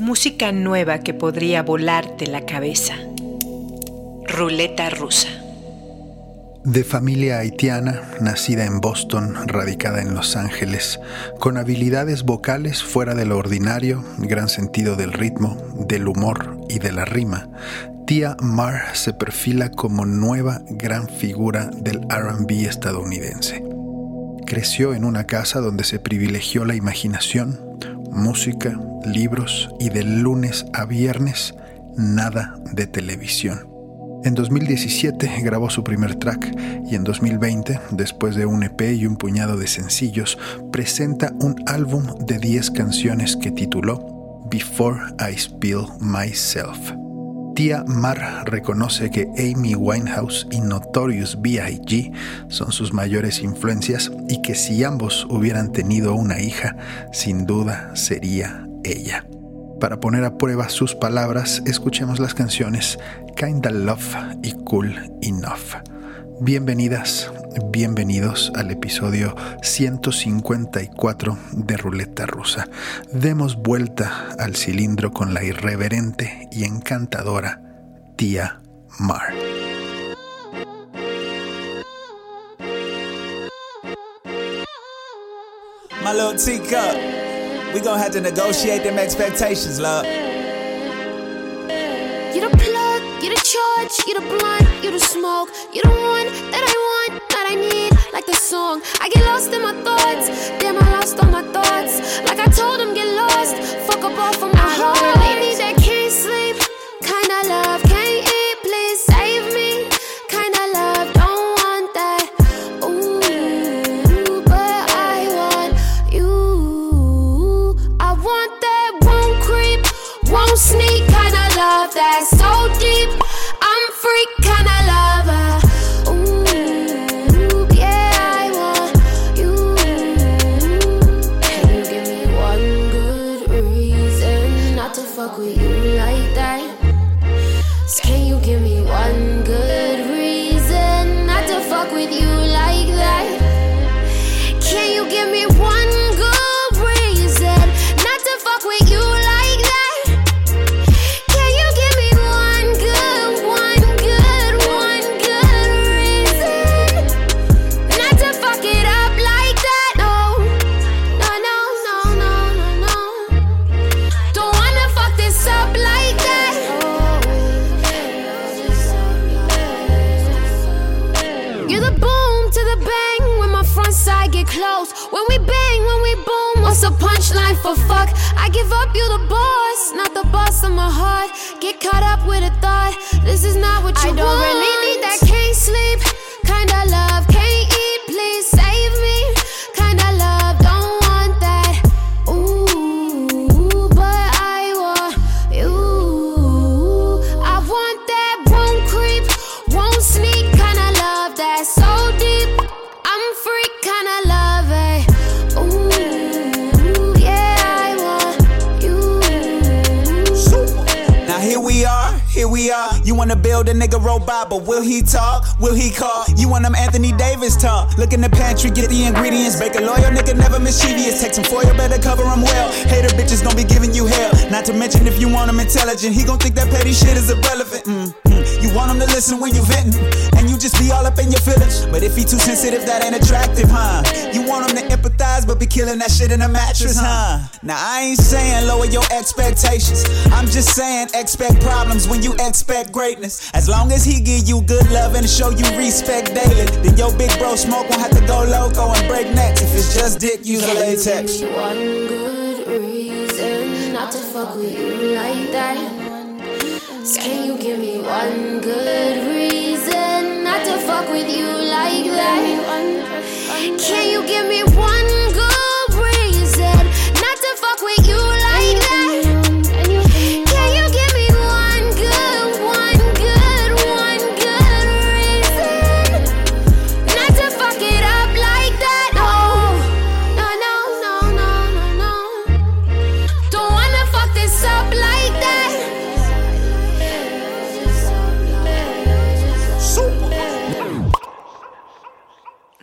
Música nueva que podría volarte la cabeza. Ruleta rusa. De familia haitiana, nacida en Boston, radicada en Los Ángeles, con habilidades vocales fuera de lo ordinario, gran sentido del ritmo, del humor y de la rima, Tia Mar se perfila como nueva gran figura del RB estadounidense. Creció en una casa donde se privilegió la imaginación, música, libros y de lunes a viernes nada de televisión. En 2017 grabó su primer track y en 2020, después de un EP y un puñado de sencillos, presenta un álbum de 10 canciones que tituló Before I Spill Myself. Tia Mar reconoce que Amy Winehouse y Notorious B.I.G. son sus mayores influencias y que si ambos hubieran tenido una hija, sin duda sería ella. Para poner a prueba sus palabras, escuchemos las canciones Kinda Love y Cool Enough. Bienvenidas, bienvenidos al episodio 154 de Ruleta Rusa. Demos vuelta al cilindro con la irreverente y encantadora tía Mar. My little gonna have to negotiate them expectations, love. Charge, you the blunt, you the smoke, you the one that I want, that I need, like the song. I get lost in my thoughts, damn, I lost all my thoughts. Like I told them, get lost, fuck up off of my I heart. really for fuck? I give up, you the boss, not the boss of my heart. Get caught up with a thought. This is not what you I don't really need that. Can't sleep, kinda love, wanna build a nigga robot, but will he talk? Will he call? You want them Anthony Davis talk? Look in the pantry, get the ingredients. Bake a loyal nigga, never mischievous. Take some foil, better cover him well. Hater bitches don't be giving you hell. Not to mention if you want him intelligent, he gon' think that petty shit is irrelevant. Mm. You want him to listen when you venting, and you just be all up in your feelings. But if he too sensitive, that ain't attractive, huh? You want him to empathize, but be killing that shit in a mattress, huh? Now I ain't saying lower your expectations. I'm just saying expect problems when you expect greatness. As long as he give you good love and show you respect daily, then your big bro smoke won't have to go loco and break necks. If it's just dick, use a latex. One good reason not to fuck with you like that. Can you give me one good reason not to fuck with you like that? Can you give me one good reason not to fuck with you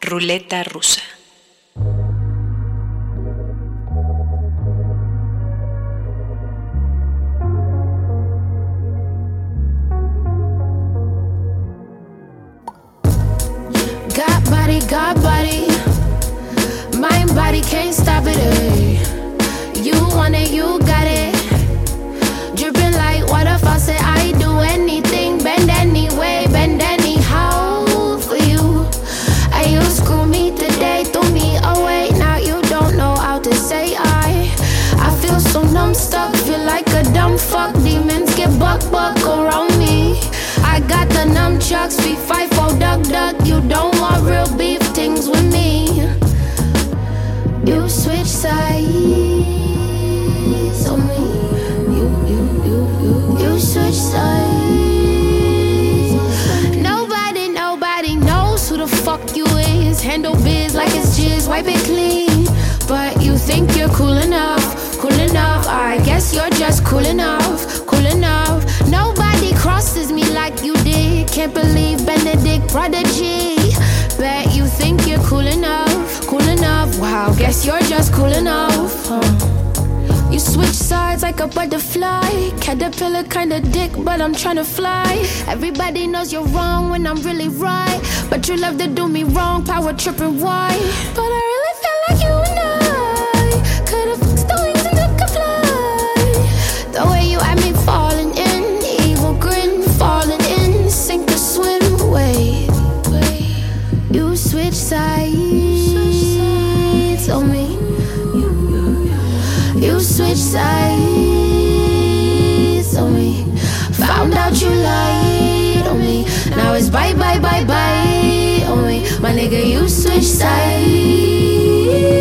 Ruleta rusa. Tripping why? But I really feel like you and I could've fixed the wings and I could fly. The way you had me falling in, evil grin, falling in, sink or swim, wait. You switch sides on me. You switch sides on me. Found out you lied on me. Now it's bye bye bye bye. My you switch sides me.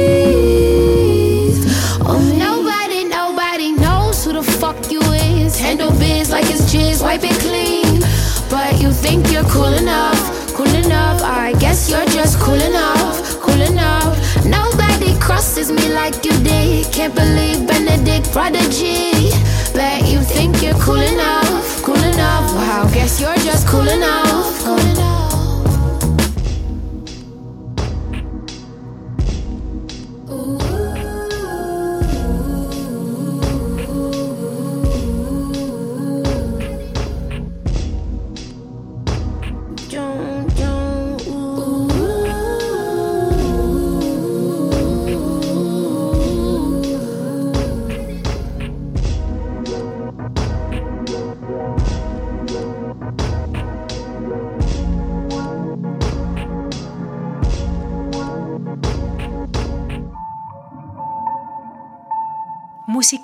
Nobody, nobody knows who the fuck you is. Handle biz like it's jizz, wipe it clean. But you think you're cool enough, cool enough. I guess you're just cool enough, cool enough. Nobody crosses me like you did. Can't believe Benedict prodigy. Bet you think you're cool enough, cool enough. Wow, guess you're just cool enough, cool enough.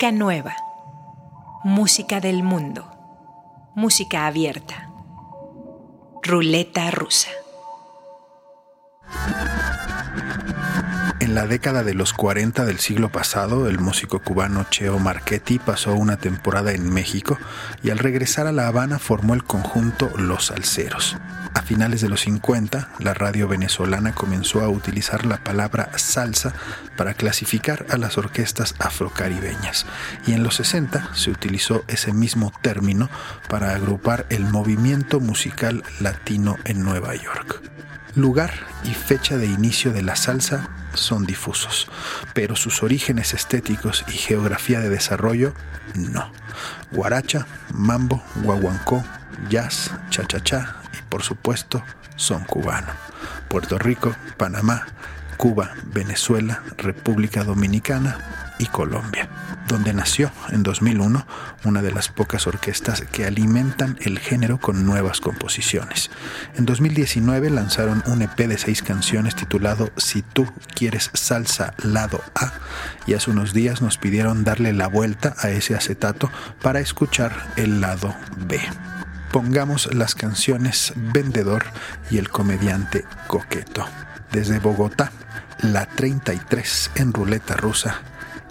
Música nueva. Música del mundo. Música abierta. Ruleta rusa. En la década de los 40 del siglo pasado, el músico cubano Cheo Marchetti pasó una temporada en México y al regresar a La Habana formó el conjunto Los Salceros. Finales de los 50, la radio venezolana comenzó a utilizar la palabra salsa para clasificar a las orquestas afrocaribeñas y en los 60 se utilizó ese mismo término para agrupar el movimiento musical latino en Nueva York. Lugar y fecha de inicio de la salsa son difusos, pero sus orígenes estéticos y geografía de desarrollo no. Guaracha, mambo, guaguancó, jazz, cha-cha-cha por supuesto son cubano. Puerto Rico, Panamá, Cuba, Venezuela, República Dominicana y Colombia, donde nació en 2001 una de las pocas orquestas que alimentan el género con nuevas composiciones. En 2019 lanzaron un EP de seis canciones titulado Si tú quieres salsa lado A y hace unos días nos pidieron darle la vuelta a ese acetato para escuchar el lado B. Pongamos las canciones Vendedor y el comediante Coqueto. Desde Bogotá, la 33 en ruleta rusa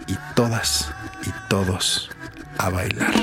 y todas y todos a bailar.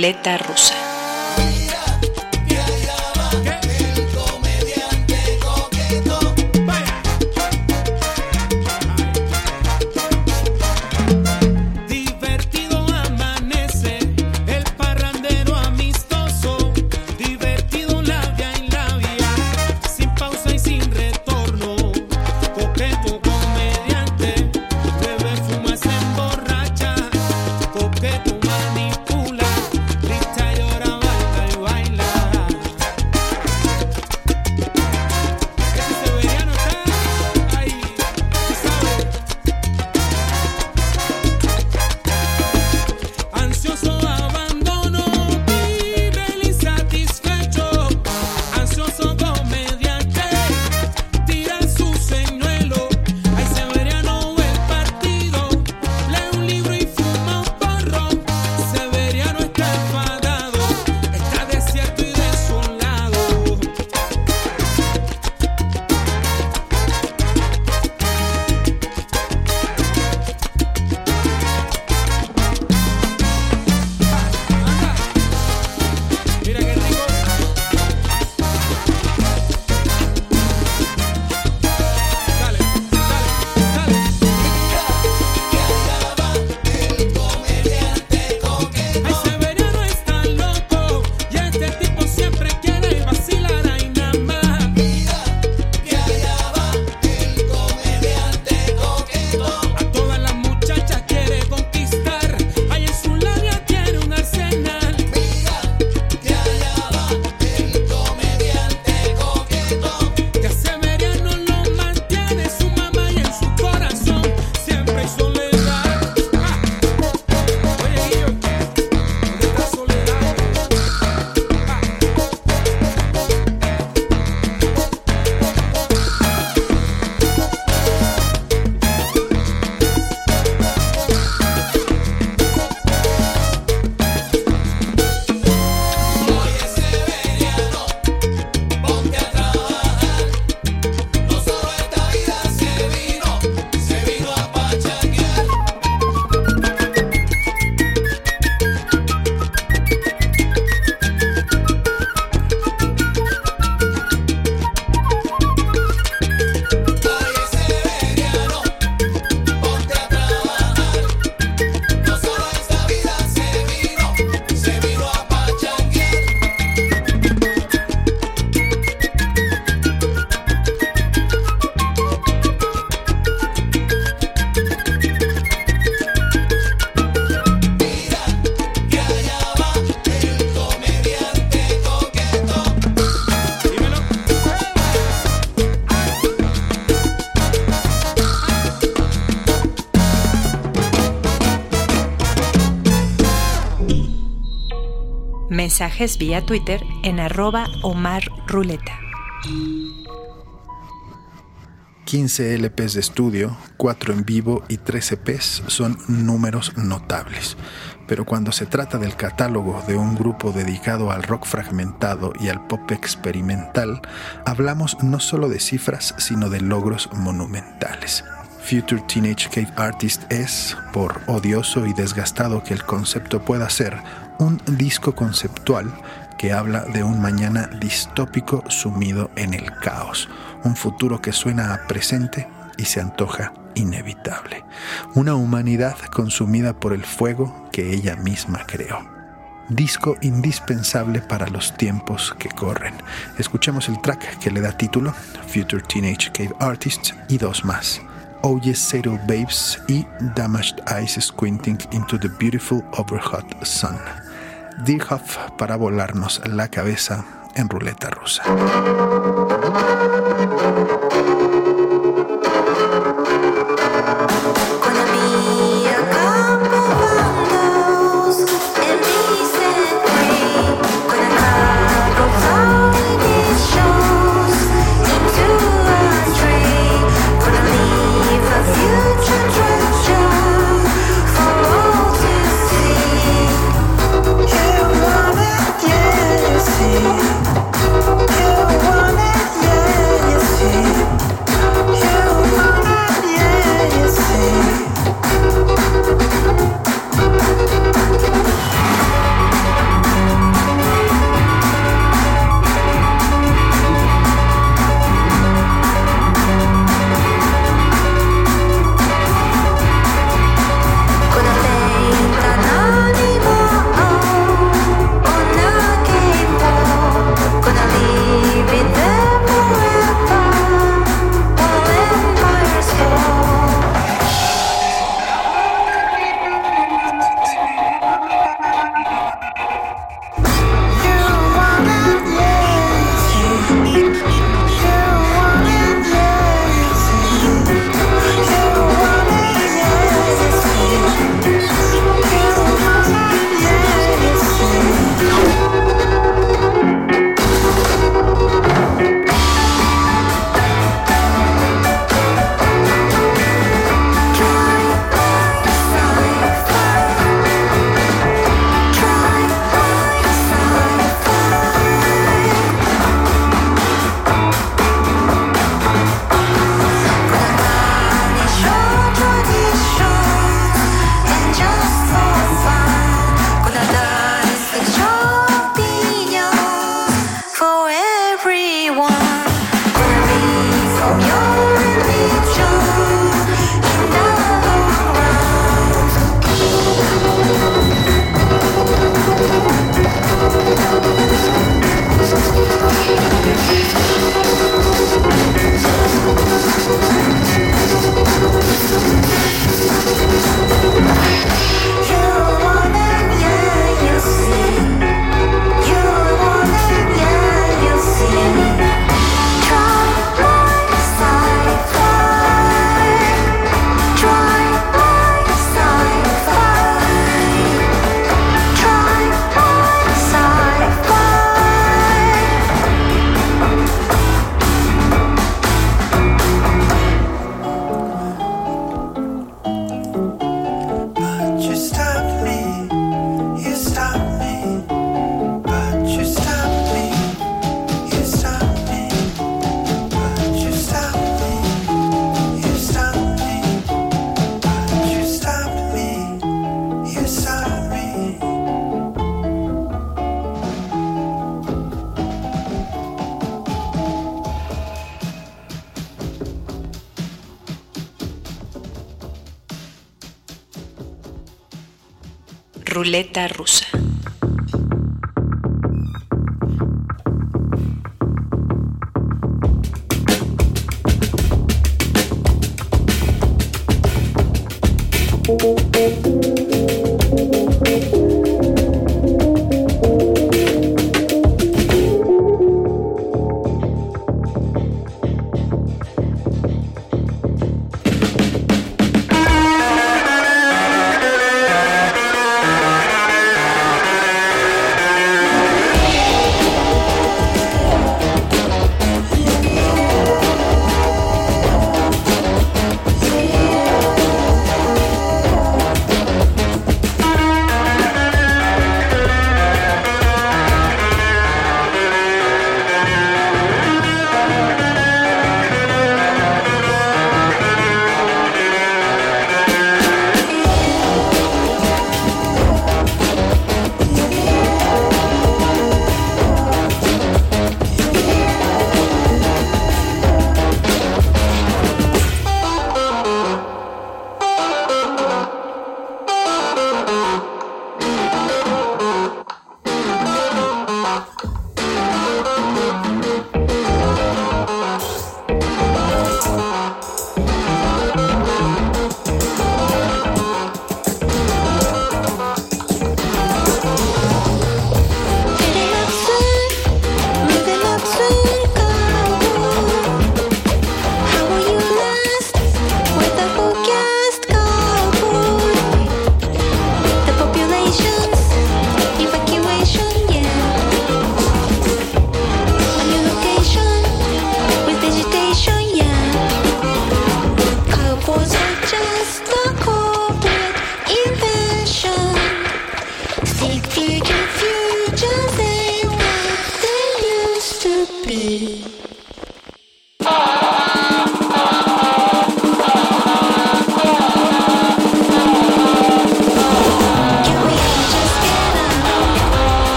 Ruleta rusa. Vía Twitter en arroba Omar Ruleta. 15 LPs de estudio, 4 en vivo y 3 EPs son números notables. Pero cuando se trata del catálogo de un grupo dedicado al rock fragmentado y al pop experimental, hablamos no solo de cifras, sino de logros monumentales. Future Teenage Cave Artist es, por odioso y desgastado que el concepto pueda ser, un disco conceptual que habla de un mañana distópico sumido en el caos, un futuro que suena a presente y se antoja inevitable, una humanidad consumida por el fuego que ella misma creó. Disco indispensable para los tiempos que corren. Escuchemos el track que le da título, Future Teenage Cave Artists, y dos más. Yes Saddle Babes y Damaged Eyes Squinting into the Beautiful Overhot Sun. Dirhoff para volarnos la cabeza en ruleta rusa.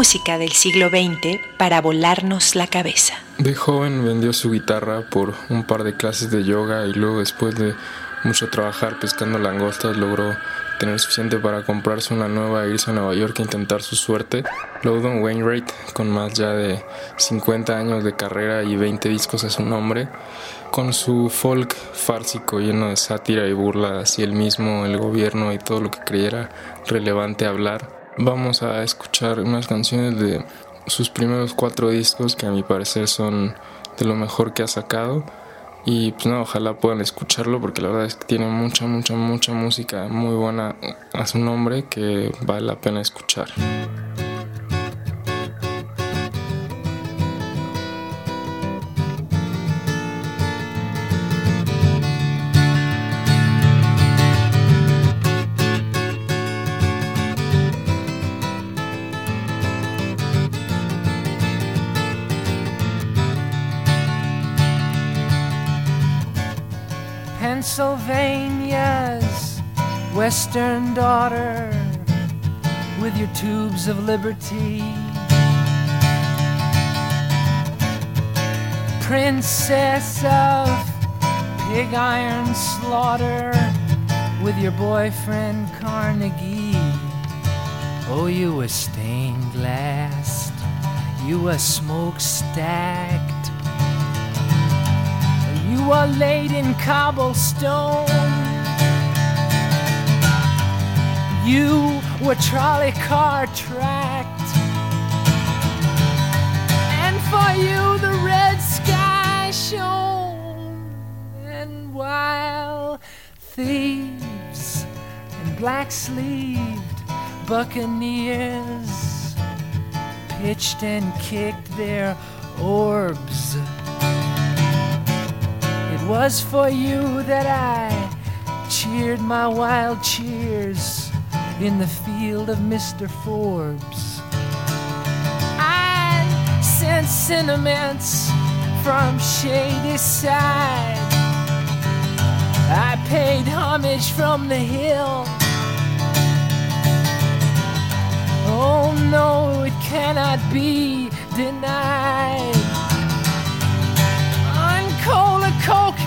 Música del siglo XX para volarnos la cabeza. De joven vendió su guitarra por un par de clases de yoga y luego después de mucho trabajar pescando langostas logró tener suficiente para comprarse una nueva e irse a Nueva York a intentar su suerte. Loudon Wainwright, con más ya de 50 años de carrera y 20 discos a su nombre, con su folk fársico lleno de sátira y burla hacia el mismo, el gobierno y todo lo que creyera relevante hablar. Vamos a escuchar unas canciones de sus primeros cuatro discos que a mi parecer son de lo mejor que ha sacado. Y pues no, ojalá puedan escucharlo porque la verdad es que tiene mucha, mucha, mucha música muy buena a su nombre que vale la pena escuchar. Transylvania's western daughter with your tubes of liberty. Princess of pig iron slaughter with your boyfriend Carnegie. Oh, you were stained glass, you were smokestacked, you were laid in cobblestone. You were trolley car tracked, and for you the red sky shone. And while thieves and black sleeved buccaneers pitched and kicked their orbs. Was for you that I cheered my wild cheers in the field of Mr. Forbes. I sent sentiments from Shadyside. I paid homage from the hill. Oh no, it cannot be denied. On cola coke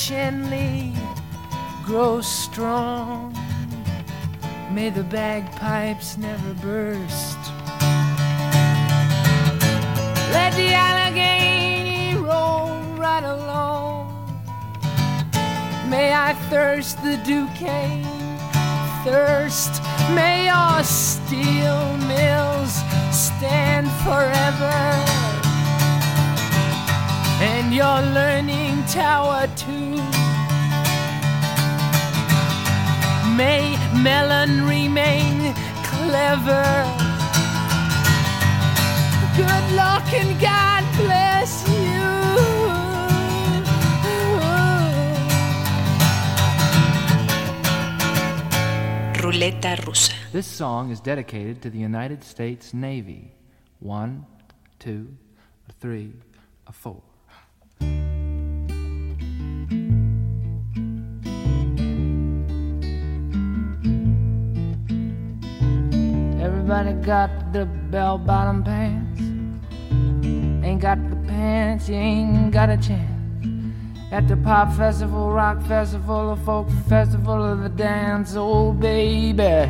Schenley grow strong. May the bagpipes never burst. Let the Allegheny roll right along. May I thirst the Duquesne thirst. May our steel mills stand forever and your learning tower too. May Mellon remain clever. Good luck and God bless you. Ruleta rusa. This song is dedicated to the United States Navy. One, two, three, four. Everybody got the bell bottom pants. Ain't got the pants, you ain't got a chance. At the pop festival, rock festival, or folk festival of the dance, oh baby.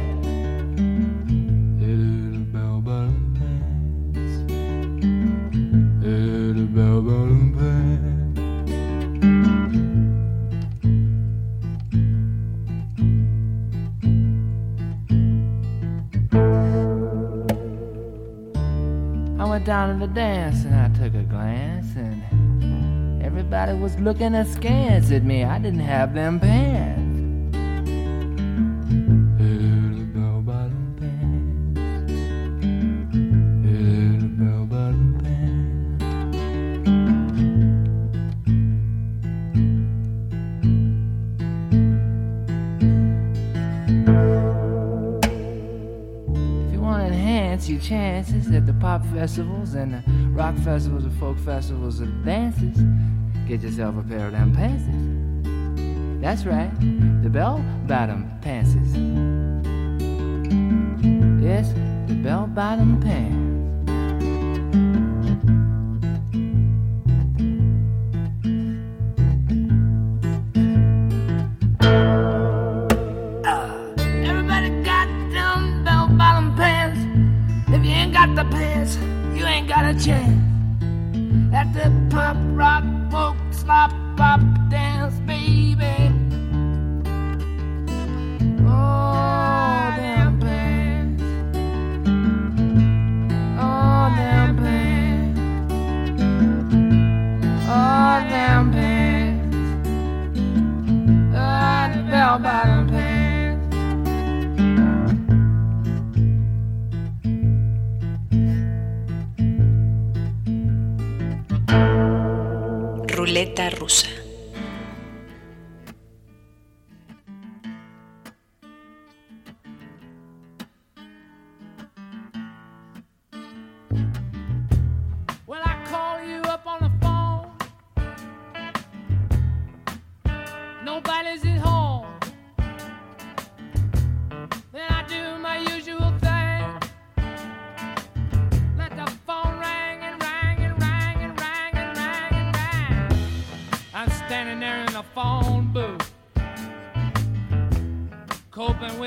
Down the dance and I took a glance and everybody was looking askance at me. I didn't have them pants. Pop festivals and the rock festivals and folk festivals and dances, get yourself a pair of them pantses. That's right, the bell bottom pantses. Yes, the bell bottom pants.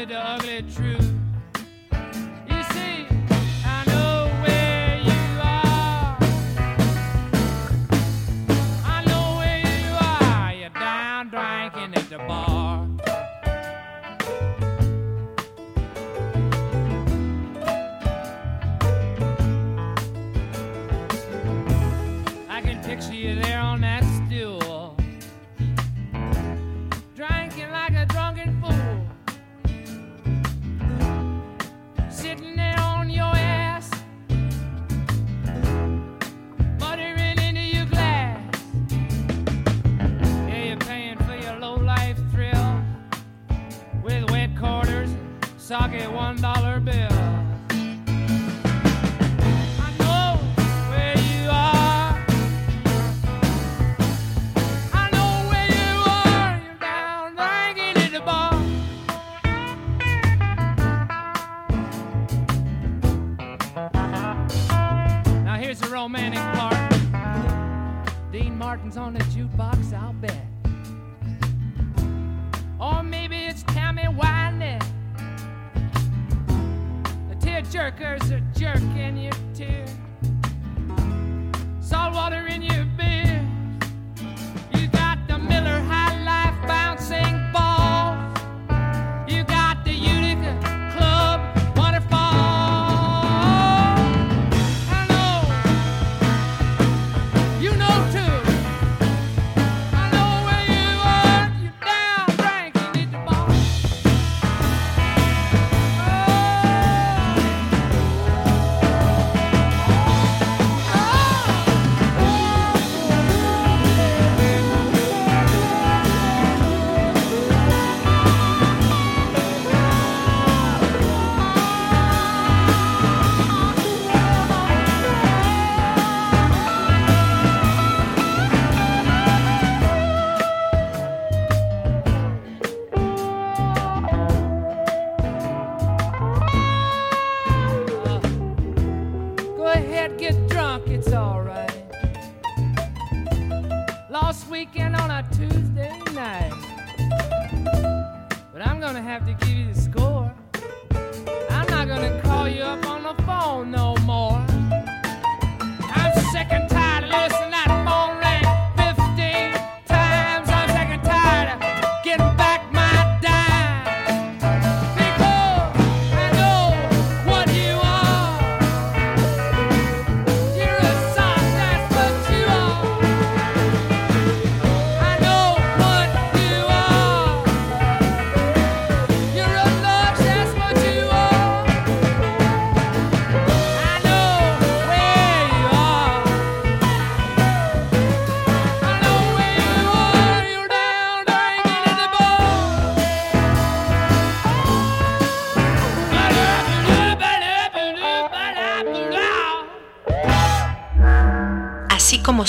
The ugly truth. jerkers are jerking you too. Salt water in you.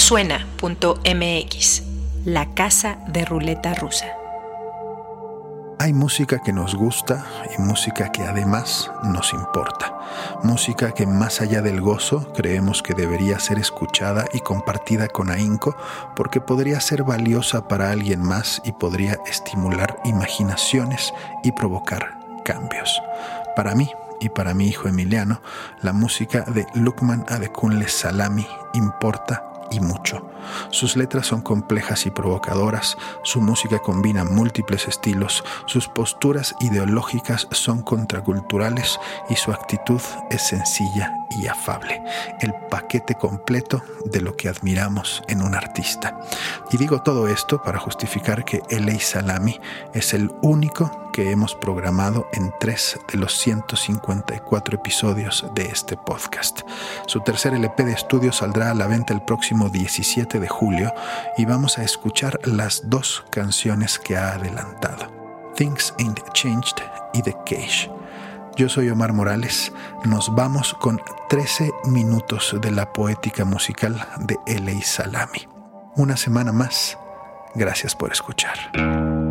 suena.mx, la casa de ruleta rusa. Hay música que nos gusta y música que además nos importa. Música que más allá del gozo creemos que debería ser escuchada y compartida con ahínco porque podría ser valiosa para alguien más y podría estimular imaginaciones y provocar cambios. Para mí, y para mi hijo Emiliano, la música de Lukman Adekunle Salami importa y mucho. Sus letras son complejas y provocadoras, su música combina múltiples estilos, sus posturas ideológicas son contraculturales y su actitud es sencilla y afable. El paquete completo de lo que admiramos en un artista. Y digo todo esto para justificar que L.A. Salami es el único que hemos programado en tres de los 154 episodios de este podcast. Su tercer LP de estudio saldrá a la venta el próximo 17 de julio y vamos a escuchar las dos canciones que ha adelantado, Things Ain't Changed y The Cage. Yo soy Omar Morales, nos vamos con 13 minutos de la poética musical de L.A. Salami. Una semana más, gracias por escuchar.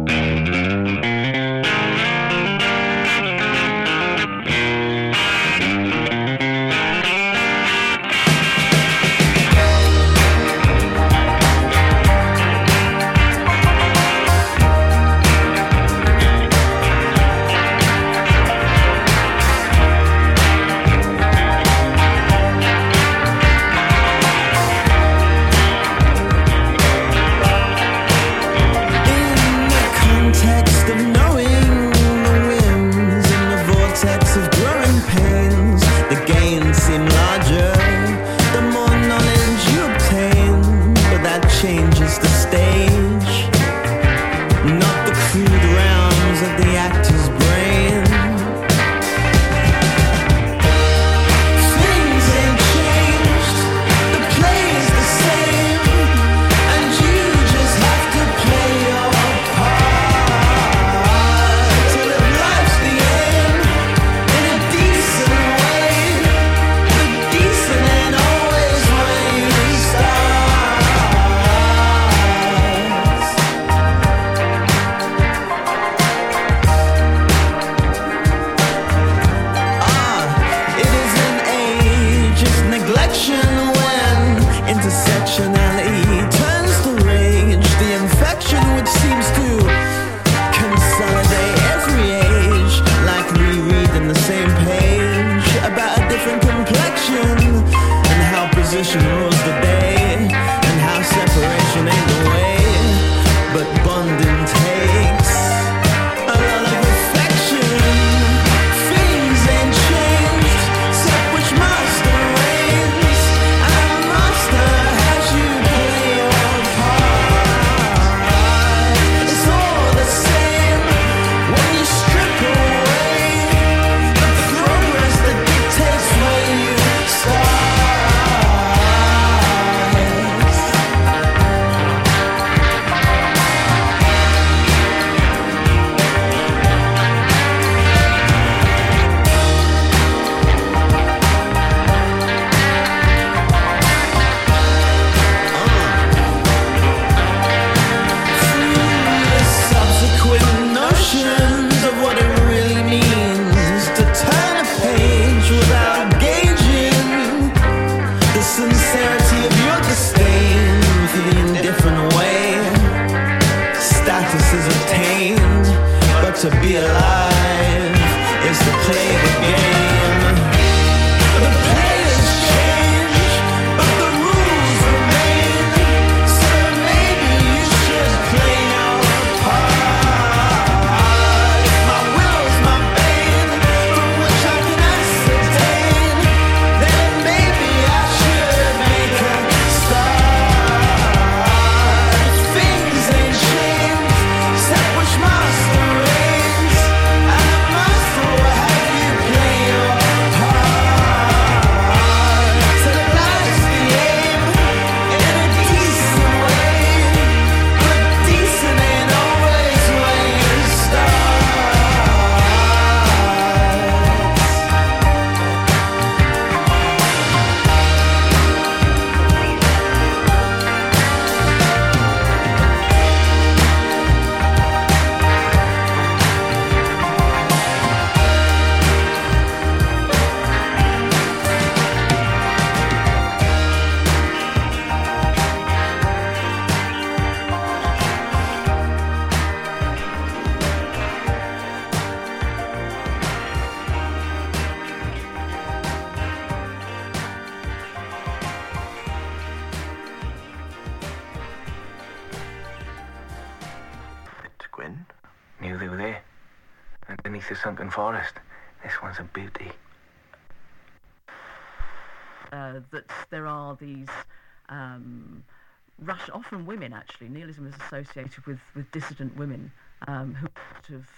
Actually. Nihilism is associated with, with dissident women um, who sort of.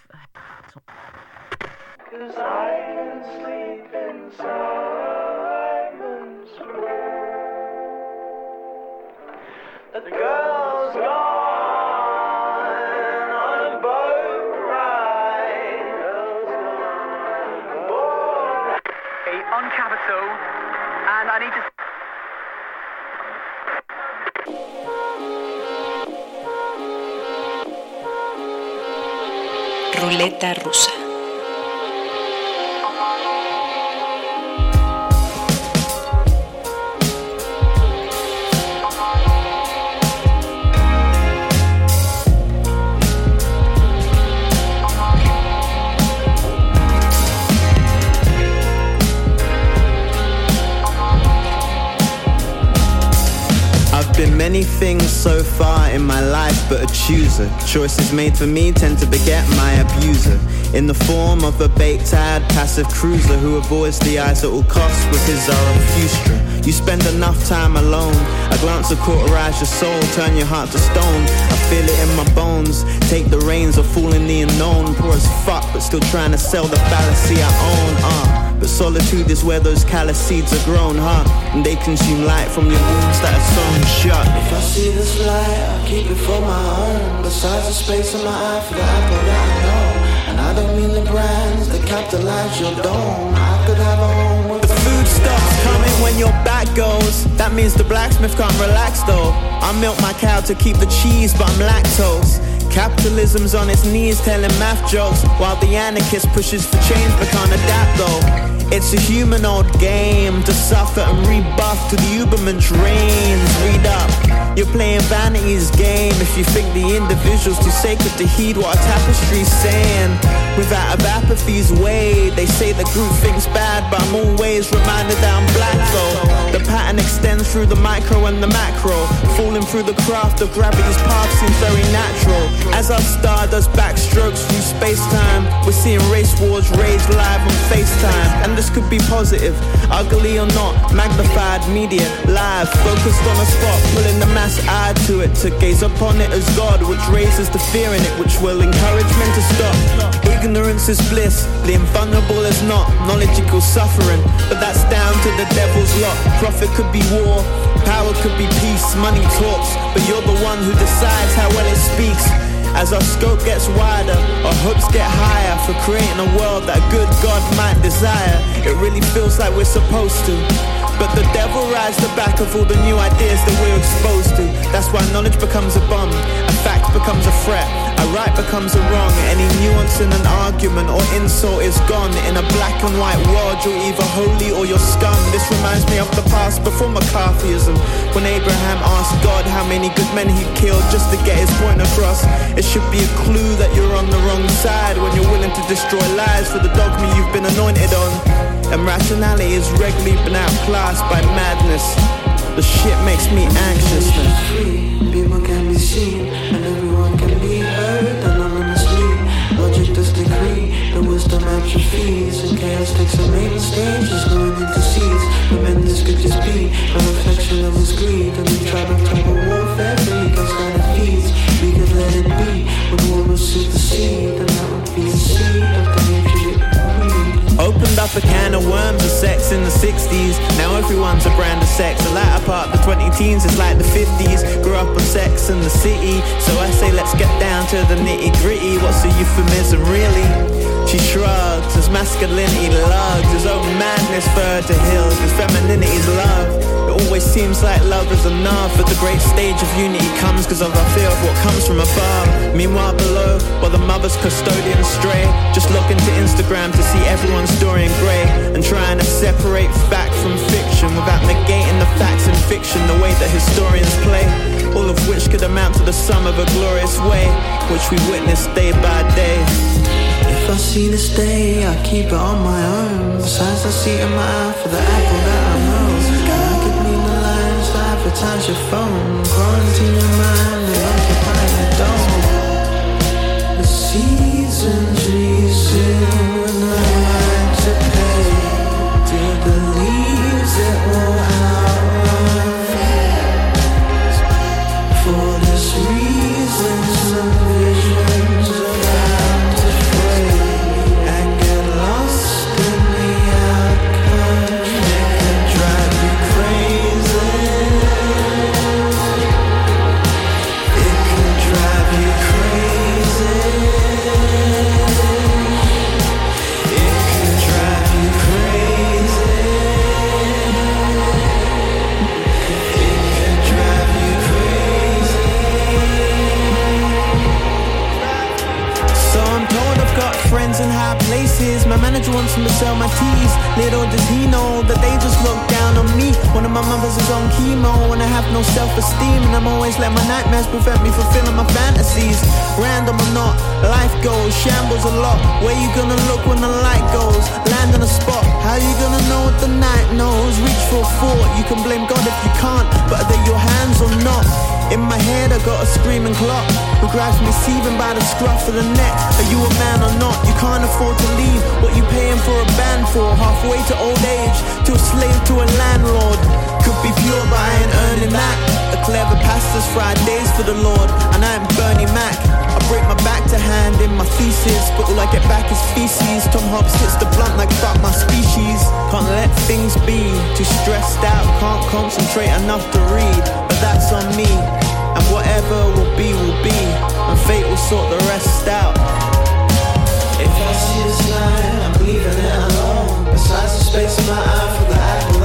Cause I can sleep in Simon's The girl's gone on a on Capital, and I need to. Ruleta rusa. So far in my life, but a chooser. Choices made for me tend to beget my abuser. In the form of a baked tired passive cruiser who avoids the eyes at all costs with his Zarathustra. You spend enough time alone. A glance will cauterize your soul, turn your heart to stone. I feel it in my bones. Take the reins of fooling the unknown. Poor as fuck, but still trying to sell the fallacy I own. Uh. But solitude is where those callous seeds are grown, huh? They consume light from your wounds that are sewn shut. If I see this light, I keep it for my own. Besides the space in my eye for the apple that I know. And I don't mean the brands that capitalize your dome. I could have a home with The food stops coming when your back goes. That means the blacksmith can't relax though. I milk my cow to keep the cheese, but I'm lactose. Capitalism's on its knees telling math jokes While the anarchist pushes for change but can't adapt though It's a human old game to suffer and rebuff to the Uberman's reigns Read up, you're playing vanity's game If you think the individual's too sacred to heed what a tapestry's saying. Without of apathy's way They say the group thinks bad but I'm always reminded that I'm black though. The pattern extends through the micro and the macro Falling through the craft of gravity's path seems very natural. As our star does backstrokes through space-time We're seeing race wars rage live on FaceTime. And this could be positive, ugly or not Magnified media, live, focused on a spot Pulling the mass eye to it To gaze upon it as God Which raises the fear in it Which will encourage men to stop Ignorance is bliss, the invulnerable is not Knowledge equals suffering, but that's down to the devil's lot Profit could be war, power could be peace Money talks, but you're the one who decides how well it speaks as our scope gets wider, our hopes get higher for creating a world that a good God might desire. It really feels like we're supposed to. But the devil rides the back of all the new ideas that we're exposed to. That's why knowledge becomes a bomb, a fact becomes a threat, a right becomes a wrong. Any nuance in an argument or insult is gone. In a black and white world, you're either holy or you're scum. This reminds me of the past before McCarthyism, when Abraham asked God how many good men he'd killed just to get his point across. It should be a clue that you're on the wrong side when you're willing to destroy lies for the dogma you've been anointed on. And rationality is regularly been outclassed by madness. The shit makes me anxious. free. People can be seen, and everyone can be heard anonymously. Logic does decree, the wisdom atrophies, and chaos takes a main stage. Is going into seeds. But this could just be in the 60s. Now everyone's a brand of sex. The latter part, the 20 teens, is like the 50s. Grew up on sex in the city. So I say, let's get down to the nitty gritty. What's a euphemism, really? She shrugs as masculinity lugs. As oh madness for to heal. As femininity's love. It always seems like love is enough. But the great stage of unity comes because of our fear of what comes from above. Meanwhile, below, while the mother's custodians stray, just look into Instagram to see everyone's story in grey. And trying to separate fact from fiction without negating the facts in fiction the way that historians play. All of which could amount to the sum of a glorious way, which we witness day by day. If I see this day, I keep it on my own. Besides, I see in my eye for the apple that I know. Advertise your phone. Quarantine your mind him to sell my teas. Little does he know that they just look down on me. One of my mothers is on chemo, and I have no self-esteem, and I'm always let my nightmares prevent me fulfilling my fantasies. Random or not, life goes shambles a lot. Where you gonna look when the light goes? Land on a spot. How you gonna know what the night knows? Reach for a thought. You can blame God if you can't, but are they your hands or not? In my head, I got a screaming clock who grabs me seething by the scruff of the neck. Are you a man or not? You can't afford to leave. What you paying for a band for? Halfway to old age, to a slave to a landlord. Could be pure, but I ain't earning that. A clever pastor's Fridays for the Lord, and I am Bernie Mac. I break my back to hand in my thesis, but all I get back is feces. Tom Hobbes hits the blunt like fuck my species. Can't let things be too stressed out. Can't concentrate enough to read, that's on me. And whatever will be, will be, and fate will sort the rest out. If I see this line, I'm leaving it alone. Besides the space in my eye for the apple